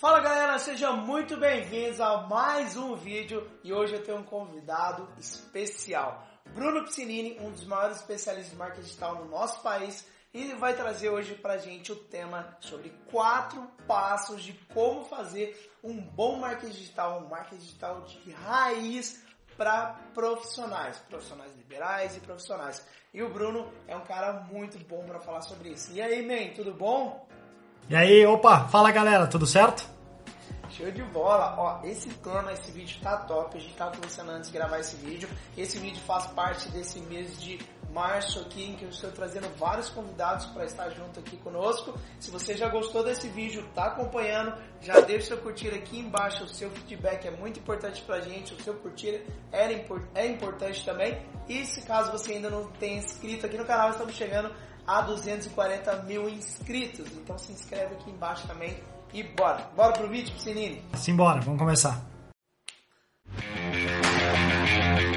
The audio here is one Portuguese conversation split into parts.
Fala galera, sejam muito bem-vindos a mais um vídeo e hoje eu tenho um convidado especial, Bruno Piscinini, um dos maiores especialistas de marketing digital no nosso país e ele vai trazer hoje pra gente o tema sobre quatro passos de como fazer um bom marketing digital, um marketing digital de raiz para profissionais, profissionais liberais e profissionais. E o Bruno é um cara muito bom para falar sobre isso. E aí, man, tudo bom? E aí, opa, fala galera, tudo certo? Show de bola! Ó, esse tema, esse vídeo tá top. A gente tava conversando antes de gravar esse vídeo. Esse vídeo faz parte desse mês de março aqui, em que eu estou trazendo vários convidados para estar junto aqui conosco. Se você já gostou desse vídeo, tá acompanhando, já deixa seu curtir aqui embaixo. O seu feedback é muito importante pra gente. O seu curtir é, é importante também. E se caso você ainda não tenha inscrito aqui no canal, estamos chegando a 240 mil inscritos. Então se inscreve aqui embaixo também e bora. Bora pro vídeo, Piscinini? Simbora, vamos começar.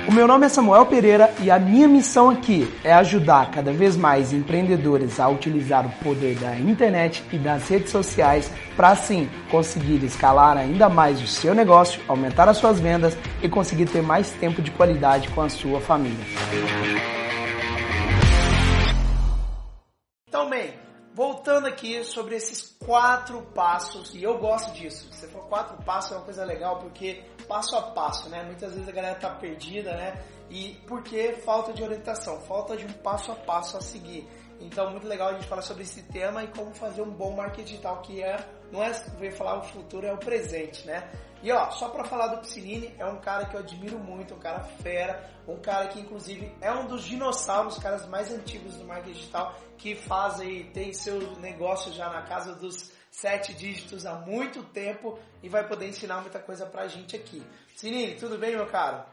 O meu nome é Samuel Pereira e a minha missão aqui é ajudar cada vez mais empreendedores a utilizar o poder da internet e das redes sociais para assim conseguir escalar ainda mais o seu negócio, aumentar as suas vendas e conseguir ter mais tempo de qualidade com a sua família. Então, bem, voltando aqui sobre esses quatro passos, e eu gosto disso. Você falou quatro passos é uma coisa legal porque passo a passo, né? Muitas vezes a galera tá perdida, né? E porque falta de orientação, falta de um passo a passo a seguir. Então, muito legal a gente falar sobre esse tema e como fazer um bom marketing digital, que é, não é, veio falar o futuro, é o presente, né? E ó, só para falar do Piscinini, é um cara que eu admiro muito, um cara fera, um cara que inclusive é um dos dinossauros, caras mais antigos do marketing digital, que faz aí, tem seu negócio já na casa dos sete dígitos há muito tempo e vai poder ensinar muita coisa pra gente aqui. Piscinini, tudo bem, meu caro?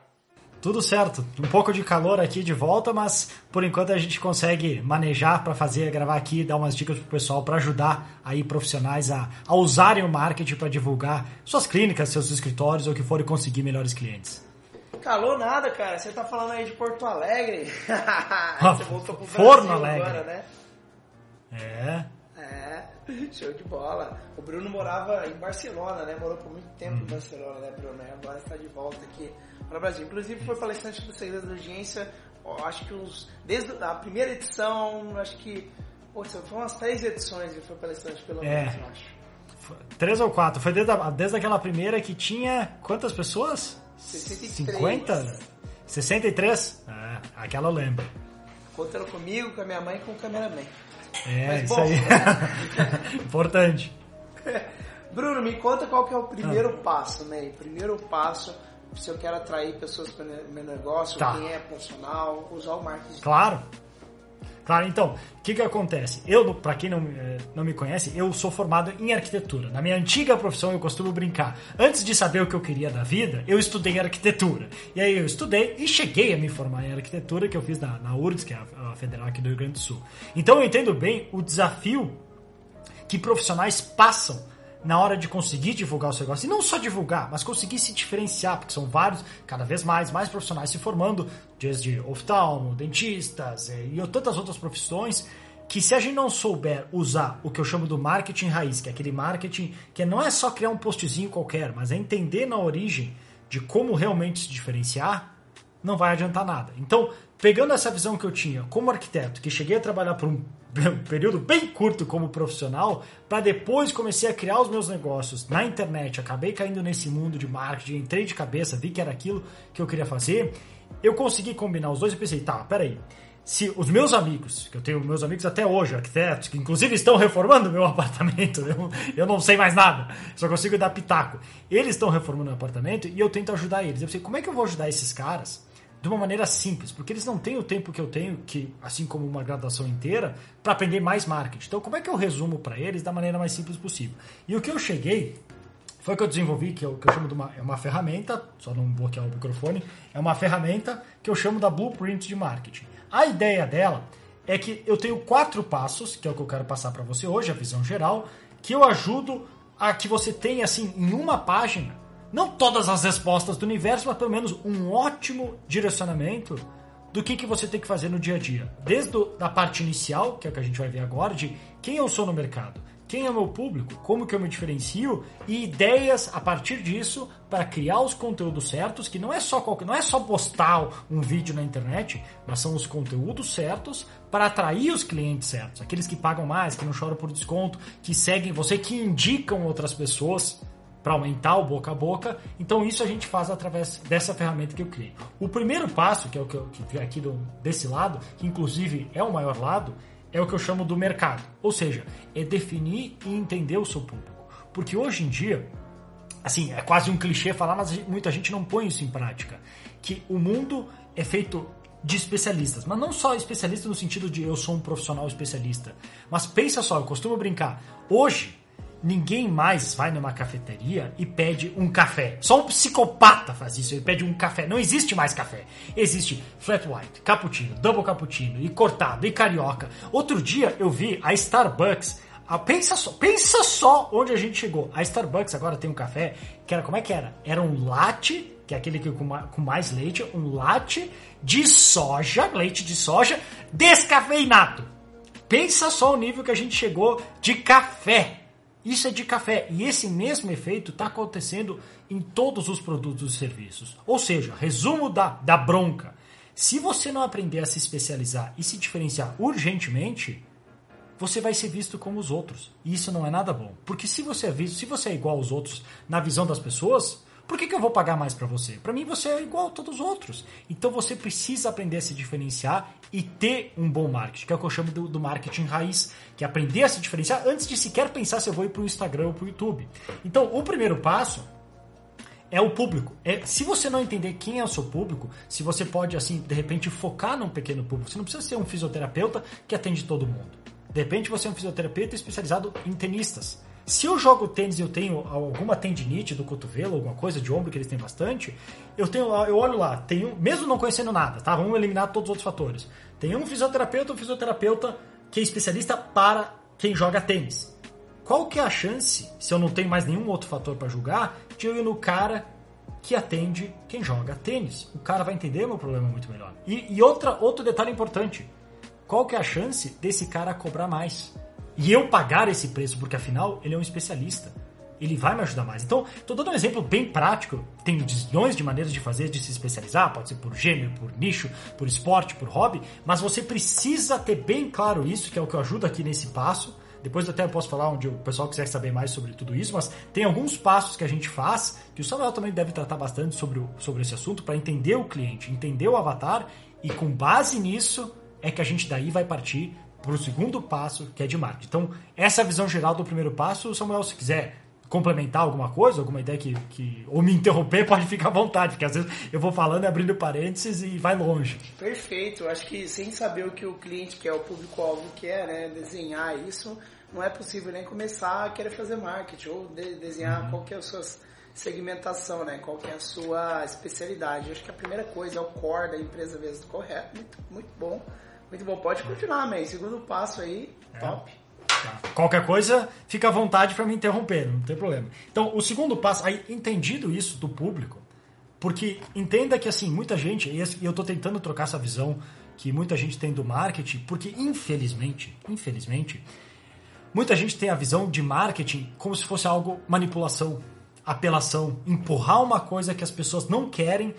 Tudo certo. Um pouco de calor aqui de volta, mas por enquanto a gente consegue manejar para fazer, gravar aqui, dar umas dicas pro pessoal para ajudar aí profissionais a, a usarem o marketing para divulgar suas clínicas, seus escritórios ou que forem conseguir melhores clientes. Calor nada, cara. Você tá falando aí de Porto Alegre. Você voltou pro Forno Alegre. agora, né? É. É, show de bola. O Bruno morava em Barcelona, né? Morou por muito tempo em Barcelona, né, Bruno? Agora está de volta aqui para o Brasil. Inclusive foi palestrante do Segredo da Urgência, acho que uns. Desde a primeira edição, acho que. Putz, foi umas três edições e foi palestrante pelo é. menos, eu acho. Três ou quatro. Foi desde, a, desde aquela primeira que tinha quantas pessoas? 63. 50? 63? Ah, aquela eu lembro. Contando comigo, com a minha mãe e com o cameraman. É, Mas, isso bom, aí. Importante. Bruno, me conta qual que é o primeiro ah. passo, né? O primeiro passo se eu quero atrair pessoas para o meu negócio, tá. quem é profissional, usar o marketing. Claro. Claro, então, o que que acontece? Eu, para quem não, eh, não me conhece, eu sou formado em arquitetura. Na minha antiga profissão, eu costumo brincar. Antes de saber o que eu queria da vida, eu estudei arquitetura. E aí eu estudei e cheguei a me formar em arquitetura, que eu fiz na, na que é a, a federal aqui do Rio Grande do Sul. Então eu entendo bem o desafio que profissionais passam na hora de conseguir divulgar o seu negócio. E não só divulgar, mas conseguir se diferenciar, porque são vários, cada vez mais, mais profissionais se formando, desde oftalmo, dentistas eh, e tantas outras profissões, que se a gente não souber usar o que eu chamo do marketing raiz, que é aquele marketing que não é só criar um postzinho qualquer, mas é entender na origem de como realmente se diferenciar, não vai adiantar nada. Então, pegando essa visão que eu tinha como arquiteto, que cheguei a trabalhar por um período bem curto como profissional, para depois comecei a criar os meus negócios na internet, acabei caindo nesse mundo de marketing, entrei de cabeça, vi que era aquilo que eu queria fazer, eu consegui combinar os dois e pensei, tá, peraí, se os meus amigos, que eu tenho meus amigos até hoje, arquitetos, que inclusive estão reformando meu apartamento, eu, eu não sei mais nada, só consigo dar pitaco. Eles estão reformando o apartamento e eu tento ajudar eles. Eu pensei, como é que eu vou ajudar esses caras de uma maneira simples, porque eles não têm o tempo que eu tenho, que assim como uma graduação inteira, para aprender mais marketing. Então, como é que eu resumo para eles da maneira mais simples possível? E o que eu cheguei foi que eu desenvolvi, que eu, que eu chamo de uma, é uma ferramenta, só não bloquear o microfone, é uma ferramenta que eu chamo da Blueprint de Marketing. A ideia dela é que eu tenho quatro passos, que é o que eu quero passar para você hoje, a visão geral, que eu ajudo a que você tenha, assim, em uma página, não todas as respostas do universo, mas pelo menos um ótimo direcionamento do que, que você tem que fazer no dia a dia. Desde a parte inicial, que é o que a gente vai ver agora, de quem eu sou no mercado, quem é o meu público, como que eu me diferencio e ideias a partir disso para criar os conteúdos certos, que não é só qualquer, não é só postar um vídeo na internet, mas são os conteúdos certos para atrair os clientes certos, aqueles que pagam mais, que não choram por desconto, que seguem você, que indicam outras pessoas para aumentar o boca a boca. Então isso a gente faz através dessa ferramenta que eu criei. O primeiro passo, que é o que eu que aqui do, desse lado, que inclusive é o maior lado, é o que eu chamo do mercado. Ou seja, é definir e entender o seu público. Porque hoje em dia, assim, é quase um clichê falar, mas muita gente não põe isso em prática. Que o mundo é feito de especialistas, mas não só especialista no sentido de eu sou um profissional especialista. Mas pensa só, eu costumo brincar. Hoje, Ninguém mais vai numa cafeteria e pede um café. Só um psicopata faz isso, ele pede um café. Não existe mais café. Existe flat white, cappuccino, double cappuccino, e cortado, e carioca. Outro dia eu vi a Starbucks. A, pensa, só, pensa só onde a gente chegou. A Starbucks agora tem um café que era como é que era? Era um latte, que é aquele que com, com mais leite, um latte de soja, leite de soja, descafeinado. Pensa só o nível que a gente chegou de café. Isso é de café. E esse mesmo efeito está acontecendo em todos os produtos e serviços. Ou seja, resumo da, da bronca. Se você não aprender a se especializar e se diferenciar urgentemente, você vai ser visto como os outros. E isso não é nada bom. Porque se você é visto, se você é igual aos outros na visão das pessoas, por que, que eu vou pagar mais para você? Para mim você é igual a todos os outros. Então você precisa aprender a se diferenciar e ter um bom marketing, que é o que eu chamo do, do marketing raiz, que é aprender a se diferenciar antes de sequer pensar se eu vou ir para o Instagram ou para o YouTube. Então o primeiro passo é o público. É, se você não entender quem é o seu público, se você pode, assim, de repente focar num pequeno público, você não precisa ser um fisioterapeuta que atende todo mundo. De repente você é um fisioterapeuta especializado em tenistas. Se eu jogo tênis e eu tenho alguma tendinite do cotovelo, alguma coisa de ombro que eles têm bastante, eu tenho eu olho lá, tenho, mesmo não conhecendo nada, tá? Vamos eliminar todos os outros fatores. Tem um fisioterapeuta, um fisioterapeuta que é especialista para quem joga tênis. Qual que é a chance, se eu não tenho mais nenhum outro fator para julgar, de eu ir no cara que atende quem joga tênis? O cara vai entender meu problema muito melhor. E, e outra, outro detalhe importante, qual que é a chance desse cara cobrar mais? E eu pagar esse preço, porque afinal ele é um especialista. Ele vai me ajudar mais. Então, estou dando um exemplo bem prático. Tem milhões de maneiras de fazer, de se especializar. Pode ser por gênero, por nicho, por esporte, por hobby. Mas você precisa ter bem claro isso, que é o que eu ajudo aqui nesse passo. Depois até eu posso falar onde o pessoal quiser saber mais sobre tudo isso, mas tem alguns passos que a gente faz, que o Samuel também deve tratar bastante sobre, o, sobre esse assunto, para entender o cliente, entender o avatar, e com base nisso é que a gente daí vai partir para o segundo passo, que é de marketing. Então, essa é a visão geral do primeiro passo. Samuel, se quiser complementar alguma coisa, alguma ideia que, que ou me interromper, pode ficar à vontade, porque às vezes eu vou falando, abrindo parênteses e vai longe. Perfeito. Acho que sem saber o que o cliente quer, o público-alvo quer, né, desenhar isso, não é possível nem começar a querer fazer marketing ou de, desenhar uhum. qual que é a sua segmentação, né, qual que é a sua especialidade. Acho que a primeira coisa é o core da empresa mesmo, correto, muito, muito bom. Muito bom, pode continuar, man. Segundo passo aí, é. top. Tá. Qualquer coisa, fica à vontade para me interromper, não tem problema. Então, o segundo passo, aí entendido isso do público, porque entenda que assim, muita gente, e eu estou tentando trocar essa visão que muita gente tem do marketing, porque infelizmente, infelizmente, muita gente tem a visão de marketing como se fosse algo manipulação, apelação, empurrar uma coisa que as pessoas não querem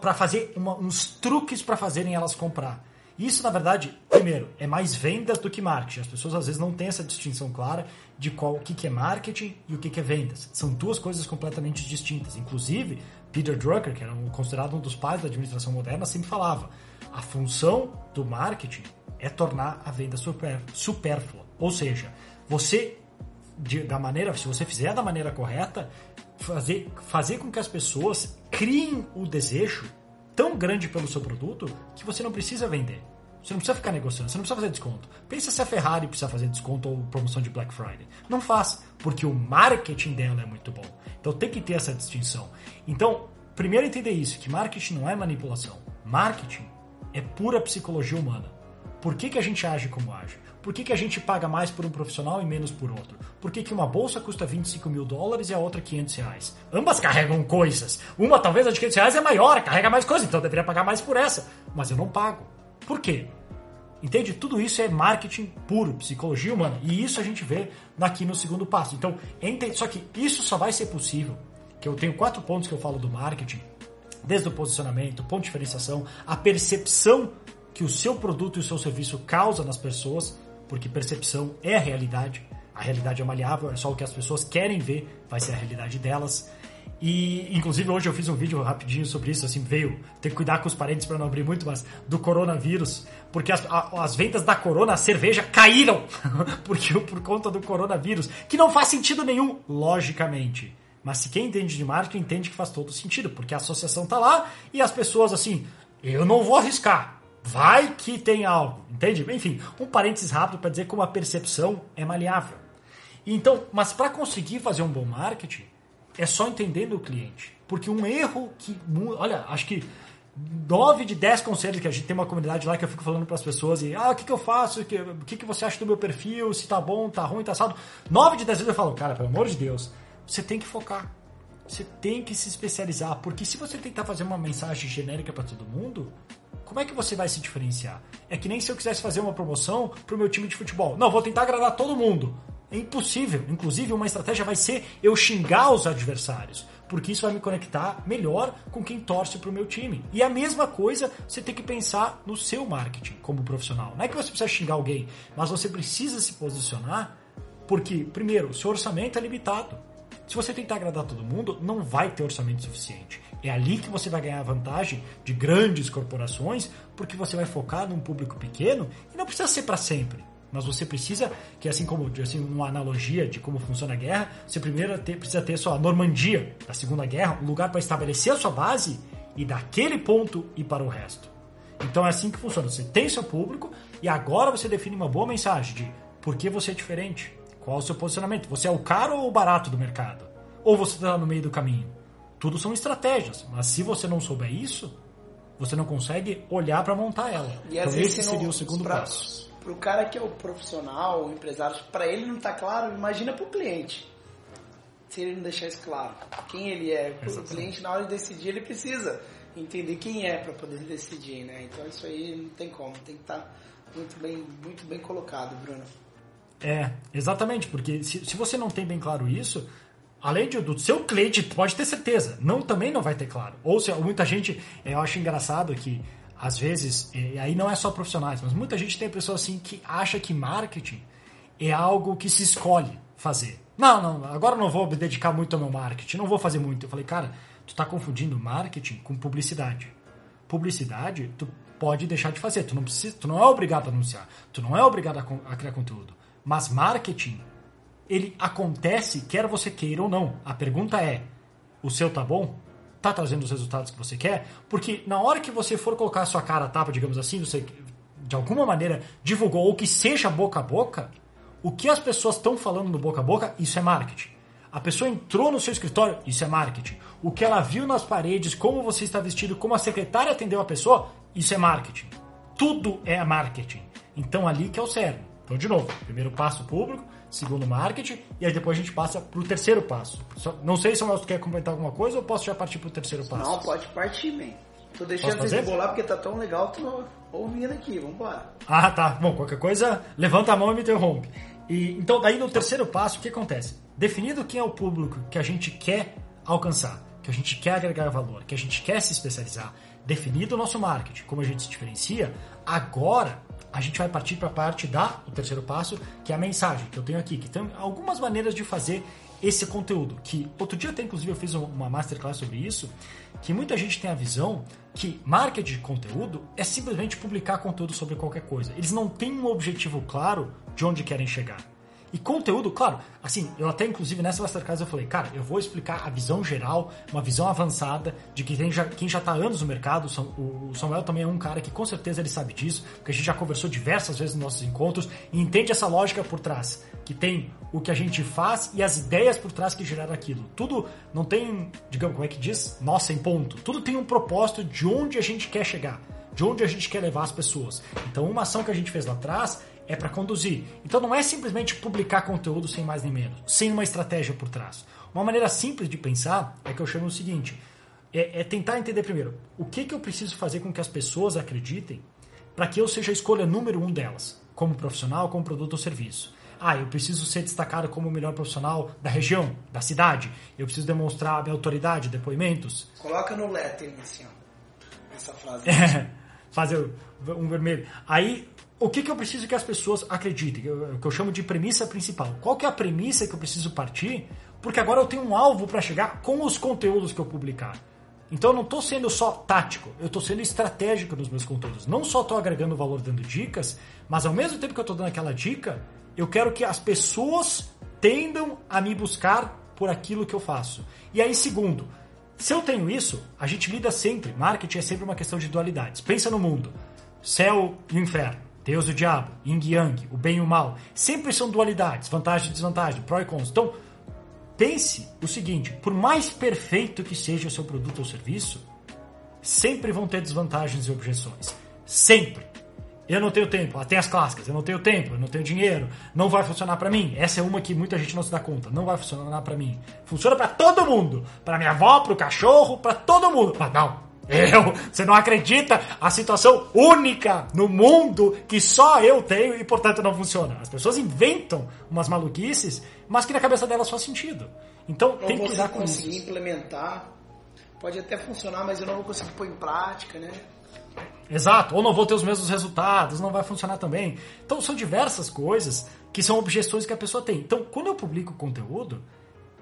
para fazer uma, uns truques para fazerem elas comprar. Isso, na verdade, primeiro, é mais vendas do que marketing. As pessoas às vezes não têm essa distinção clara de qual o que, é marketing e o que, que é vendas. São duas coisas completamente distintas. Inclusive, Peter Drucker, que era considerado um dos pais da administração moderna, sempre falava: a função do marketing é tornar a venda super, supérflua. Ou seja, você de, da maneira, se você fizer da maneira correta, fazer, fazer com que as pessoas criem o desejo tão grande pelo seu produto que você não precisa vender. Você não precisa ficar negociando, você não precisa fazer desconto. Pensa se a Ferrari precisa fazer desconto ou promoção de Black Friday. Não faz, porque o marketing dela é muito bom. Então tem que ter essa distinção. Então, primeiro entender isso, que marketing não é manipulação. Marketing é pura psicologia humana. Por que, que a gente age como age? Por que, que a gente paga mais por um profissional e menos por outro? Por que, que uma bolsa custa 25 mil dólares e a outra 500 reais? Ambas carregam coisas. Uma, talvez a de 500 reais é maior, carrega mais coisas, então eu deveria pagar mais por essa. Mas eu não pago. Por quê? Entende? Tudo isso é marketing puro, psicologia humana. E isso a gente vê aqui no segundo passo. Então, só que isso só vai ser possível, que eu tenho quatro pontos que eu falo do marketing, desde o posicionamento, ponto de diferenciação, a percepção que o seu produto e o seu serviço causa nas pessoas, porque percepção é a realidade. A realidade é maleável, é só o que as pessoas querem ver, vai ser a realidade delas. E, inclusive, hoje eu fiz um vídeo rapidinho sobre isso, assim, veio ter que cuidar com os parentes para não abrir muito, mas do coronavírus, porque as, a, as vendas da Corona, a cerveja, caíram porque, por conta do coronavírus, que não faz sentido nenhum, logicamente. Mas se quem entende de marketing entende que faz todo sentido, porque a associação tá lá e as pessoas assim, eu não vou arriscar. Vai que tem algo, entende? Enfim, um parênteses rápido para dizer como a percepção é maleável. Então, mas para conseguir fazer um bom marketing, é só entendendo o cliente. Porque um erro que. Olha, acho que 9 de 10 conselhos que a gente tem uma comunidade lá que eu fico falando para as pessoas e ah, o que, que eu faço? O que, que, que você acha do meu perfil? Se tá bom, tá ruim, tá saldo. 9 de 10 vezes eu falo, cara, pelo amor de Deus, você tem que focar. Você tem que se especializar, porque se você tentar fazer uma mensagem genérica para todo mundo, como é que você vai se diferenciar? É que nem se eu quisesse fazer uma promoção pro meu time de futebol. Não, vou tentar agradar todo mundo. É impossível. Inclusive, uma estratégia vai ser eu xingar os adversários, porque isso vai me conectar melhor com quem torce para o meu time. E a mesma coisa você tem que pensar no seu marketing como profissional. Não é que você precisa xingar alguém, mas você precisa se posicionar, porque, primeiro, o seu orçamento é limitado. Se você tentar agradar todo mundo, não vai ter orçamento suficiente. É ali que você vai ganhar vantagem de grandes corporações, porque você vai focar num público pequeno e não precisa ser para sempre. Mas você precisa, que assim como assim, uma analogia de como funciona a guerra, você primeiro ter, precisa ter sua Normandia da Segunda Guerra, um lugar para estabelecer a sua base e daquele ponto ir para o resto. Então é assim que funciona. Você tem seu público e agora você define uma boa mensagem de por que você é diferente, qual é o seu posicionamento. Você é o caro ou o barato do mercado? Ou você está no meio do caminho? Tudo são estratégias, mas se você não souber isso, você não consegue olhar para montar ela. E então esse seria o segundo passo pro cara que é o profissional, o empresário, para ele não tá claro, imagina pro cliente. Se ele não deixar isso claro, quem ele é, o cliente na hora de decidir ele precisa entender quem é para poder decidir, né? Então isso aí não tem como, tem que estar tá muito bem, muito bem colocado, Bruno. É, exatamente, porque se, se você não tem bem claro isso, além de, do seu cliente, pode ter certeza, não também não vai ter claro. Ou se muita gente, eu acho engraçado que às vezes, e aí não é só profissionais, mas muita gente tem a pessoa assim que acha que marketing é algo que se escolhe fazer. Não, não, agora não vou me dedicar muito ao meu marketing, não vou fazer muito. Eu falei, cara, tu está confundindo marketing com publicidade. Publicidade, tu pode deixar de fazer, tu não precisa, tu não é obrigado a anunciar, tu não é obrigado a, a criar conteúdo. Mas marketing, ele acontece quer você queira ou não. A pergunta é, o seu tá bom? Tá trazendo os resultados que você quer, porque na hora que você for colocar a sua cara a tapa, digamos assim, você de alguma maneira divulgou ou que seja boca a boca, o que as pessoas estão falando no boca a boca, isso é marketing. A pessoa entrou no seu escritório, isso é marketing. O que ela viu nas paredes, como você está vestido, como a secretária atendeu a pessoa, isso é marketing. Tudo é marketing. Então ali que é o cérebro. Então, de novo, primeiro passo público, segundo marketing, e aí depois a gente passa para o terceiro passo. Não sei se o Nelson quer comentar alguma coisa ou posso já partir para o terceiro passo? Não, pode partir, man. Tô deixando vocês bolar porque tá tão legal, tô ouvindo aqui, vambora. Ah, tá. Bom, qualquer coisa, levanta a mão e me interrompe. E, então, daí no terceiro passo, o que acontece? Definido quem é o público que a gente quer alcançar, que a gente quer agregar valor, que a gente quer se especializar, definido o nosso marketing, como a gente se diferencia, agora a gente vai partir para a parte da o terceiro passo, que é a mensagem que eu tenho aqui, que tem algumas maneiras de fazer esse conteúdo. Que outro dia até inclusive eu fiz uma masterclass sobre isso, que muita gente tem a visão que marketing de conteúdo é simplesmente publicar conteúdo sobre qualquer coisa. Eles não têm um objetivo claro de onde querem chegar. E conteúdo, claro, assim, eu até inclusive nessa Masterclass eu falei, cara, eu vou explicar a visão geral, uma visão avançada de que quem já, quem já tá há anos no mercado, o Samuel também é um cara que com certeza ele sabe disso, porque a gente já conversou diversas vezes nos nossos encontros e entende essa lógica por trás, que tem o que a gente faz e as ideias por trás que geraram aquilo. Tudo não tem, digamos, como é que diz? Nossa, em ponto. Tudo tem um propósito de onde a gente quer chegar, de onde a gente quer levar as pessoas. Então, uma ação que a gente fez lá atrás é para conduzir. Então não é simplesmente publicar conteúdo sem mais nem menos, sem uma estratégia por trás. Uma maneira simples de pensar é que eu chamo o seguinte: é, é tentar entender primeiro o que, que eu preciso fazer com que as pessoas acreditem para que eu seja a escolha número um delas, como profissional, como produto ou serviço. Ah, eu preciso ser destacado como o melhor profissional da região, da cidade. Eu preciso demonstrar a minha autoridade, depoimentos. Coloca no lettering assim, ó. Essa frase. É, fazer um vermelho. Aí, o que, que eu preciso que as pessoas acreditem? O que eu chamo de premissa principal. Qual que é a premissa que eu preciso partir? Porque agora eu tenho um alvo para chegar com os conteúdos que eu publicar. Então eu não estou sendo só tático, eu estou sendo estratégico nos meus conteúdos. Não só estou agregando valor dando dicas, mas ao mesmo tempo que eu estou dando aquela dica, eu quero que as pessoas tendam a me buscar por aquilo que eu faço. E aí, segundo, se eu tenho isso, a gente lida sempre, marketing é sempre uma questão de dualidades. Pensa no mundo, céu e inferno, Deus e o diabo, yin yang, o bem e o mal. Sempre são dualidades, vantagem e desvantagem, pró e cons. Então, pense o seguinte, por mais perfeito que seja o seu produto ou serviço, sempre vão ter desvantagens e objeções. Sempre. Eu não tenho tempo. Tem as clássicas. Eu não tenho tempo, eu não tenho dinheiro. Não vai funcionar para mim. Essa é uma que muita gente não se dá conta. Não vai funcionar para mim. Funciona para todo mundo. Para minha avó, pro cachorro, para todo mundo. Mas não. Eu, você não acredita a situação única no mundo que só eu tenho e portanto não funciona. As pessoas inventam umas maluquices, mas que na cabeça delas faz sentido. Então não tem que usar conseguir implementar. Pode até funcionar, mas eu não vou conseguir pôr em prática, né? Exato, ou não vou ter os mesmos resultados, não vai funcionar também. Então são diversas coisas que são objeções que a pessoa tem. Então, quando eu publico conteúdo,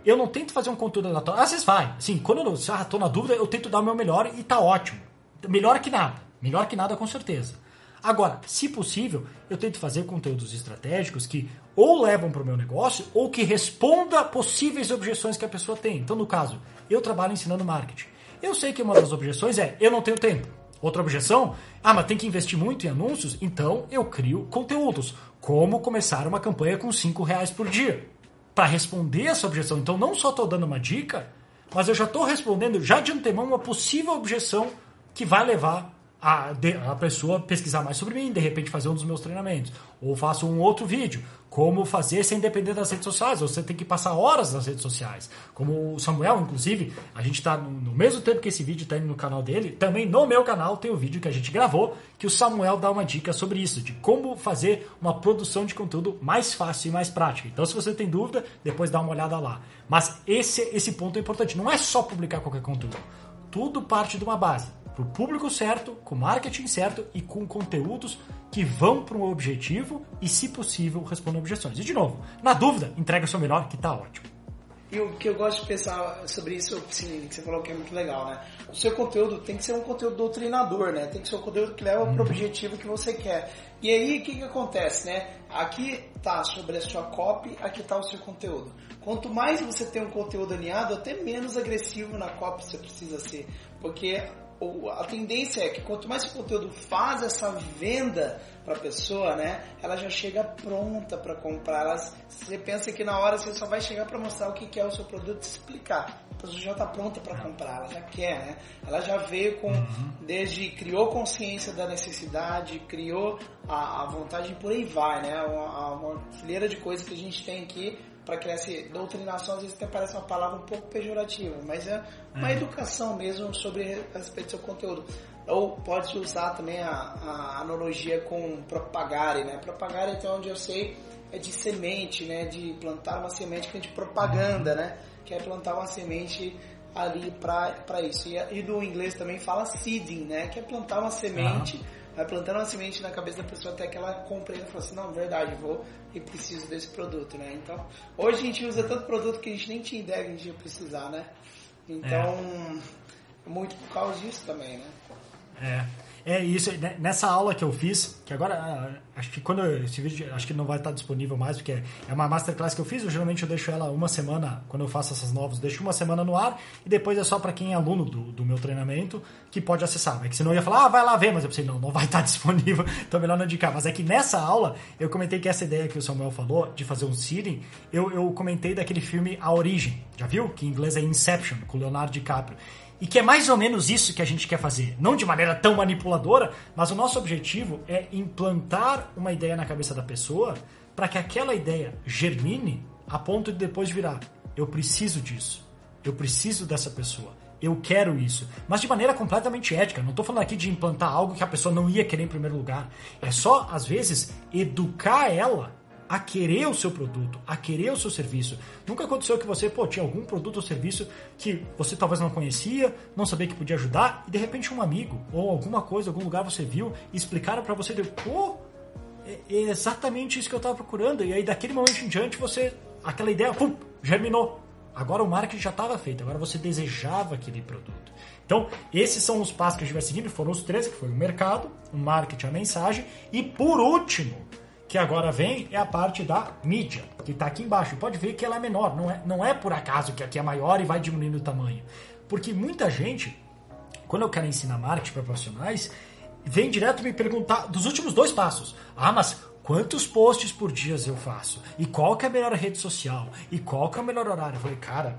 eu não tento fazer um conteúdo aleatório. Às vezes vai. Assim, quando eu ah, tô na dúvida, eu tento dar o meu melhor e tá ótimo. Melhor que nada. Melhor que nada, com certeza. Agora, se possível, eu tento fazer conteúdos estratégicos que ou levam para o meu negócio ou que responda possíveis objeções que a pessoa tem. Então, no caso, eu trabalho ensinando marketing. Eu sei que uma das objeções é eu não tenho tempo. Outra objeção? Ah, mas tem que investir muito em anúncios? Então eu crio conteúdos. Como começar uma campanha com 5 reais por dia? Para responder essa objeção. Então não só estou dando uma dica, mas eu já estou respondendo já de antemão uma possível objeção que vai levar a, a pessoa pesquisar mais sobre mim, de repente fazer um dos meus treinamentos. Ou faço um outro vídeo. Como fazer sem depender das redes sociais. Você tem que passar horas nas redes sociais. Como o Samuel, inclusive, a gente está no, no, mesmo tempo que esse vídeo está no canal dele, também no meu canal tem o um vídeo que a gente gravou, que o Samuel dá uma dica sobre isso, de como fazer uma produção de conteúdo mais fácil e mais prática. Então, se você tem dúvida, depois dá uma olhada lá. Mas esse, esse ponto é importante. Não é só publicar qualquer conteúdo. Tudo parte de uma base para o público certo, com marketing certo e com conteúdos que vão para um objetivo e, se possível, respondam objeções. E, de novo, na dúvida, entrega o seu melhor, que está ótimo. E o que eu gosto de pensar sobre isso, sim, que você falou que é muito legal, né? O seu conteúdo tem que ser um conteúdo doutrinador, né? Tem que ser um conteúdo que leva para o uhum. objetivo que você quer. E aí, o que, que acontece, né? Aqui tá sobre a sua copy, aqui tá o seu conteúdo. Quanto mais você tem um conteúdo alinhado, até menos agressivo na copy você precisa ser. Porque a tendência é que quanto mais o conteúdo faz essa venda para a pessoa, né, ela já chega pronta para comprar. Ela, você pensa que na hora você só vai chegar para mostrar o que é o seu produto e explicar. A pessoa já está pronta para comprar, ela já quer, né? Ela já veio com, uhum. desde criou consciência da necessidade, criou a, a vontade e por aí vai, né? Uma, uma fileira de coisas que a gente tem aqui para criar essa doutrinação, às vezes até parece uma palavra um pouco pejorativa, mas é uma uhum. educação mesmo sobre a respeito do seu conteúdo. Ou pode usar também a, a analogia com propagare, né? Propagare, até onde eu sei, é de semente, né? De plantar uma semente que é de propaganda, né? Que é plantar uma semente ali para isso. E, e, do inglês também fala seeding, né? Que é plantar uma semente. Uhum vai plantando uma semente na cabeça da pessoa até que ela compreenda e fala assim, não, verdade, vou e preciso desse produto, né? Então, hoje a gente usa tanto produto que a gente nem tinha ideia que a gente ia precisar, né? Então, é. muito por causa disso também, né? É. É isso, né, nessa aula que eu fiz, que agora ah, acho que quando esse vídeo acho que não vai estar disponível mais, porque é uma masterclass que eu fiz, eu geralmente eu deixo ela uma semana, quando eu faço essas novas, deixo uma semana no ar e depois é só para quem é aluno do, do meu treinamento que pode acessar. É que senão eu ia falar, ah, vai lá ver, mas eu pensei, não, não vai estar disponível, então melhor não indicar. Mas é que nessa aula eu comentei que essa ideia que o Samuel falou de fazer um seeding, eu, eu comentei daquele filme A Origem, já viu? Que em inglês é Inception, com Leonardo DiCaprio. E que é mais ou menos isso que a gente quer fazer. Não de maneira tão manipuladora, mas o nosso objetivo é implantar uma ideia na cabeça da pessoa para que aquela ideia germine a ponto de depois virar: eu preciso disso, eu preciso dessa pessoa, eu quero isso. Mas de maneira completamente ética. Não estou falando aqui de implantar algo que a pessoa não ia querer em primeiro lugar. É só, às vezes, educar ela a querer o seu produto, a querer o seu serviço. Nunca aconteceu que você, pô, tinha algum produto ou serviço que você talvez não conhecia, não sabia que podia ajudar, e de repente um amigo ou alguma coisa, algum lugar você viu e explicaram para você, pô, é, é exatamente isso que eu estava procurando. E aí daquele momento em diante você, aquela ideia, pum, germinou. Agora o marketing já estava feito, agora você desejava aquele produto. Então, esses são os passos que a gente vai seguindo, foram os três, que foi o mercado, o marketing, a mensagem, e por último, que agora vem é a parte da mídia, que está aqui embaixo. Pode ver que ela é menor, não é, não é por acaso que aqui é maior e vai diminuindo o tamanho. Porque muita gente, quando eu quero ensinar marketing para profissionais, vem direto me perguntar dos últimos dois passos. Ah, mas quantos posts por dia eu faço? E qual que é a melhor rede social? E qual que é o melhor horário? Eu falei, cara,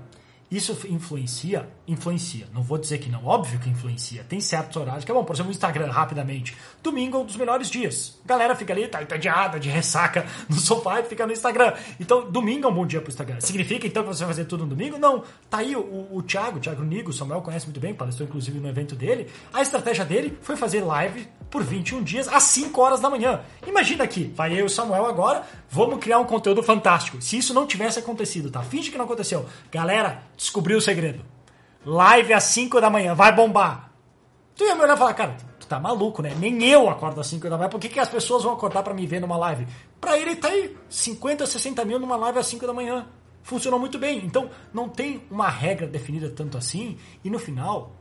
isso influencia? Influencia. Não vou dizer que não, óbvio que influencia. Tem certos horários que é bom, por exemplo, o Instagram, rapidamente. Domingo é um dos melhores dias. Galera fica ali, tá entediada, de ressaca no sofá e fica no Instagram. Então, domingo é um bom dia pro Instagram. Significa então que você vai fazer tudo no domingo? Não. Tá aí o, o, o Thiago, o Thiago Nigo, o Samuel conhece muito bem, palestrou inclusive no evento dele. A estratégia dele foi fazer live por 21 dias às 5 horas da manhã. Imagina aqui, vai eu e o Samuel agora, vamos criar um conteúdo fantástico. Se isso não tivesse acontecido, tá? Finge que não aconteceu. Galera, descobriu o segredo. Live às 5 da manhã, vai bombar. Tu ia me olhar e falar, cara, tu tá maluco, né? Nem eu acordo às 5 da manhã. Por que, que as pessoas vão acordar para me ver numa live? Pra ele tá aí 50, 60 mil numa live às 5 da manhã. Funcionou muito bem. Então, não tem uma regra definida tanto assim. E no final,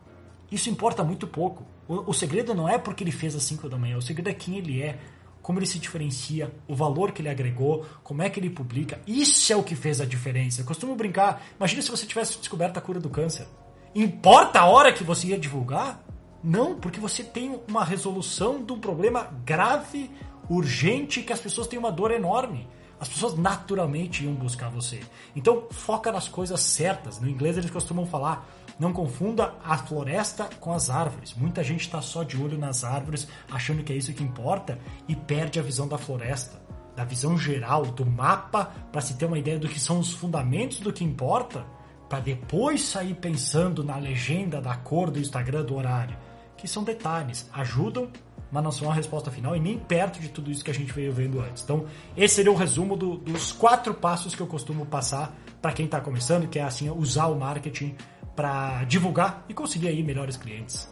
isso importa muito pouco. O, o segredo não é porque ele fez às 5 da manhã. O segredo é quem ele é como ele se diferencia, o valor que ele agregou, como é que ele publica. Isso é o que fez a diferença. Eu costumo brincar. Imagina se você tivesse descoberto a cura do câncer. Importa a hora que você ia divulgar? Não, porque você tem uma resolução de um problema grave, urgente, que as pessoas têm uma dor enorme. As pessoas naturalmente iam buscar você. Então, foca nas coisas certas. No inglês eles costumam falar não confunda a floresta com as árvores. Muita gente está só de olho nas árvores, achando que é isso que importa e perde a visão da floresta, da visão geral, do mapa, para se ter uma ideia do que são os fundamentos do que importa, para depois sair pensando na legenda da cor do Instagram do horário, que são detalhes, ajudam, mas não são a resposta final e nem perto de tudo isso que a gente veio vendo antes. Então, esse seria o resumo do, dos quatro passos que eu costumo passar para quem está começando, que é assim usar o marketing para divulgar e conseguir aí melhores clientes.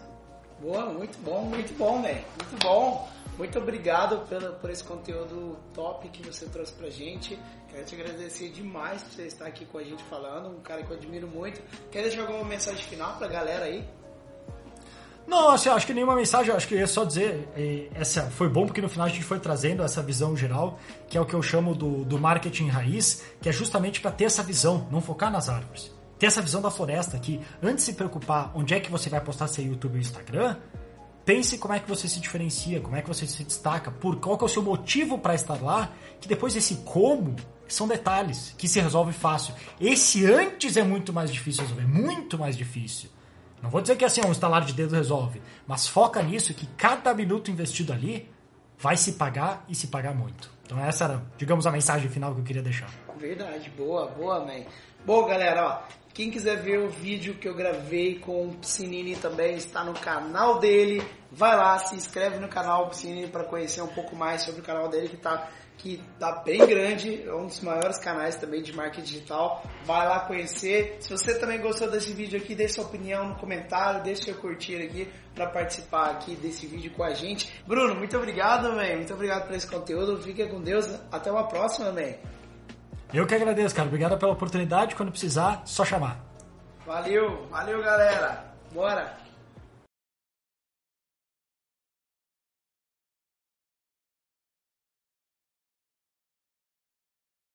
Boa, muito bom, muito bom, velho. Muito bom. Muito obrigado pelo, por esse conteúdo top que você trouxe pra gente. Quero te agradecer demais por você estar aqui com a gente falando, um cara que eu admiro muito. Quer deixar alguma mensagem final pra galera aí? Não, assim, acho que nenhuma mensagem, acho que ia só dizer, é, essa foi bom porque no final a gente foi trazendo essa visão geral, que é o que eu chamo do, do marketing raiz, que é justamente para ter essa visão, não focar nas árvores ter essa visão da floresta que antes de se preocupar onde é que você vai postar seu YouTube e Instagram, pense como é que você se diferencia, como é que você se destaca, por qual é o seu motivo para estar lá, que depois esse como são detalhes que se resolve fácil. Esse antes é muito mais difícil resolver, muito mais difícil. Não vou dizer que assim, um estalar de dedo resolve, mas foca nisso que cada minuto investido ali vai se pagar e se pagar muito. Então essa era, digamos, a mensagem final que eu queria deixar. Verdade, boa, boa, man. Bom, galera, ó, quem quiser ver o vídeo que eu gravei com o Piscinini também está no canal dele. Vai lá, se inscreve no canal Piscinini para conhecer um pouco mais sobre o canal dele que está que tá bem grande, é um dos maiores canais também de marketing digital. Vai lá conhecer. Se você também gostou desse vídeo aqui, deixe sua opinião no comentário, deixe seu curtir aqui para participar aqui desse vídeo com a gente. Bruno, muito obrigado, man. Muito obrigado por esse conteúdo. Fique com Deus. Até uma próxima, man. Eu que agradeço, cara. Obrigado pela oportunidade. Quando precisar, só chamar. Valeu, valeu, galera. Bora.